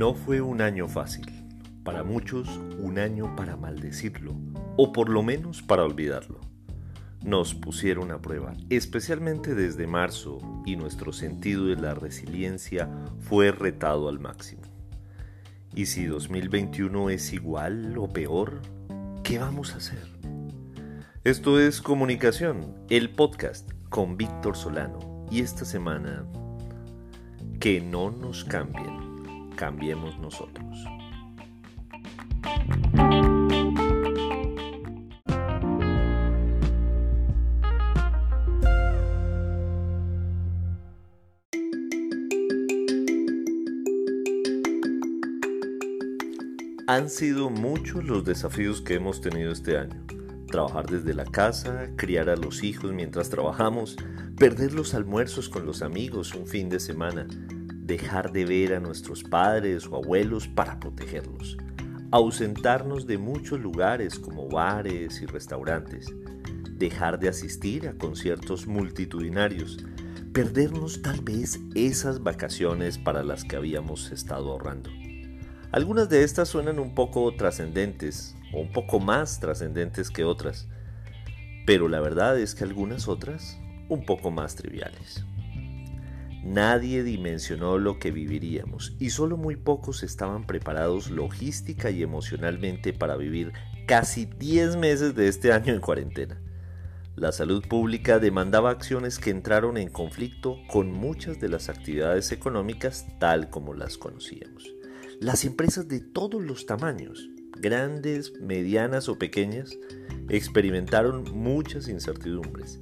No fue un año fácil, para muchos un año para maldecirlo, o por lo menos para olvidarlo. Nos pusieron a prueba, especialmente desde marzo, y nuestro sentido de la resiliencia fue retado al máximo. ¿Y si 2021 es igual o peor? ¿Qué vamos a hacer? Esto es Comunicación, el podcast con Víctor Solano, y esta semana, que no nos cambien, cambiemos nosotros. Han sido muchos los desafíos que hemos tenido este año. Trabajar desde la casa, criar a los hijos mientras trabajamos, perder los almuerzos con los amigos un fin de semana, dejar de ver a nuestros padres o abuelos para protegerlos, ausentarnos de muchos lugares como bares y restaurantes, dejar de asistir a conciertos multitudinarios, perdernos tal vez esas vacaciones para las que habíamos estado ahorrando. Algunas de estas suenan un poco trascendentes o un poco más trascendentes que otras, pero la verdad es que algunas otras un poco más triviales. Nadie dimensionó lo que viviríamos y solo muy pocos estaban preparados logística y emocionalmente para vivir casi 10 meses de este año en cuarentena. La salud pública demandaba acciones que entraron en conflicto con muchas de las actividades económicas tal como las conocíamos. Las empresas de todos los tamaños, grandes, medianas o pequeñas, experimentaron muchas incertidumbres.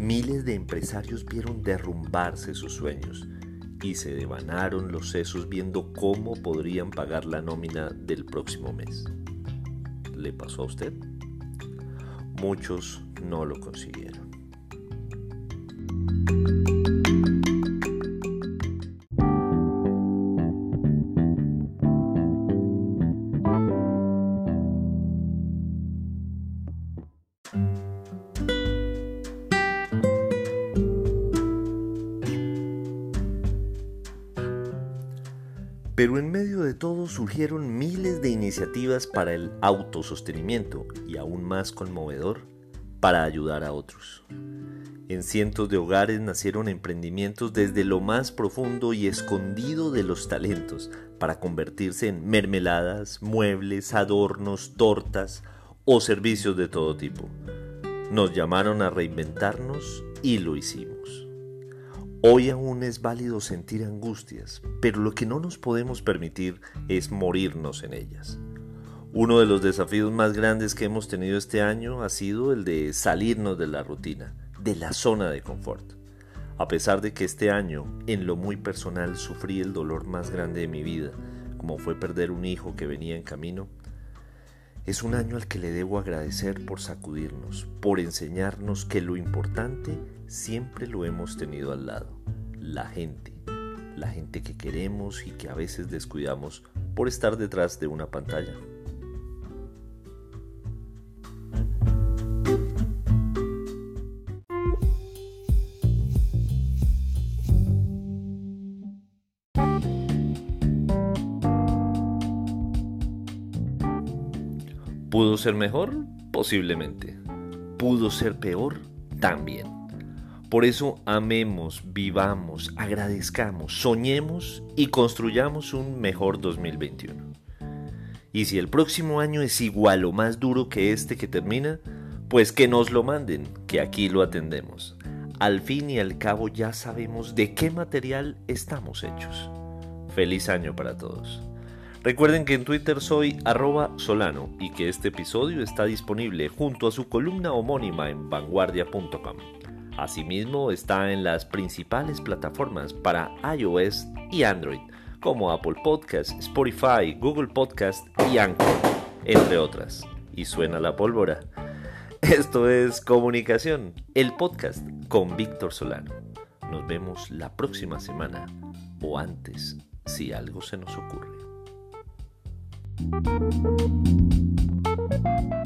Miles de empresarios vieron derrumbarse sus sueños y se devanaron los sesos viendo cómo podrían pagar la nómina del próximo mes. ¿Le pasó a usted? Muchos no lo consiguieron. Pero en medio de todo surgieron miles de iniciativas para el autosostenimiento y aún más conmovedor, para ayudar a otros. En cientos de hogares nacieron emprendimientos desde lo más profundo y escondido de los talentos para convertirse en mermeladas, muebles, adornos, tortas o servicios de todo tipo. Nos llamaron a reinventarnos y lo hicimos. Hoy aún es válido sentir angustias, pero lo que no nos podemos permitir es morirnos en ellas. Uno de los desafíos más grandes que hemos tenido este año ha sido el de salirnos de la rutina, de la zona de confort. A pesar de que este año, en lo muy personal, sufrí el dolor más grande de mi vida, como fue perder un hijo que venía en camino, es un año al que le debo agradecer por sacudirnos, por enseñarnos que lo importante siempre lo hemos tenido al lado, la gente, la gente que queremos y que a veces descuidamos por estar detrás de una pantalla. ¿Pudo ser mejor? Posiblemente. ¿Pudo ser peor? También. Por eso amemos, vivamos, agradezcamos, soñemos y construyamos un mejor 2021. Y si el próximo año es igual o más duro que este que termina, pues que nos lo manden, que aquí lo atendemos. Al fin y al cabo ya sabemos de qué material estamos hechos. Feliz año para todos. Recuerden que en Twitter soy arroba solano y que este episodio está disponible junto a su columna homónima en vanguardia.com. Asimismo está en las principales plataformas para iOS y Android como Apple Podcast, Spotify, Google Podcast y Anchor, entre otras. Y suena la pólvora. Esto es Comunicación, el podcast con Víctor Solano. Nos vemos la próxima semana o antes si algo se nos ocurre. Música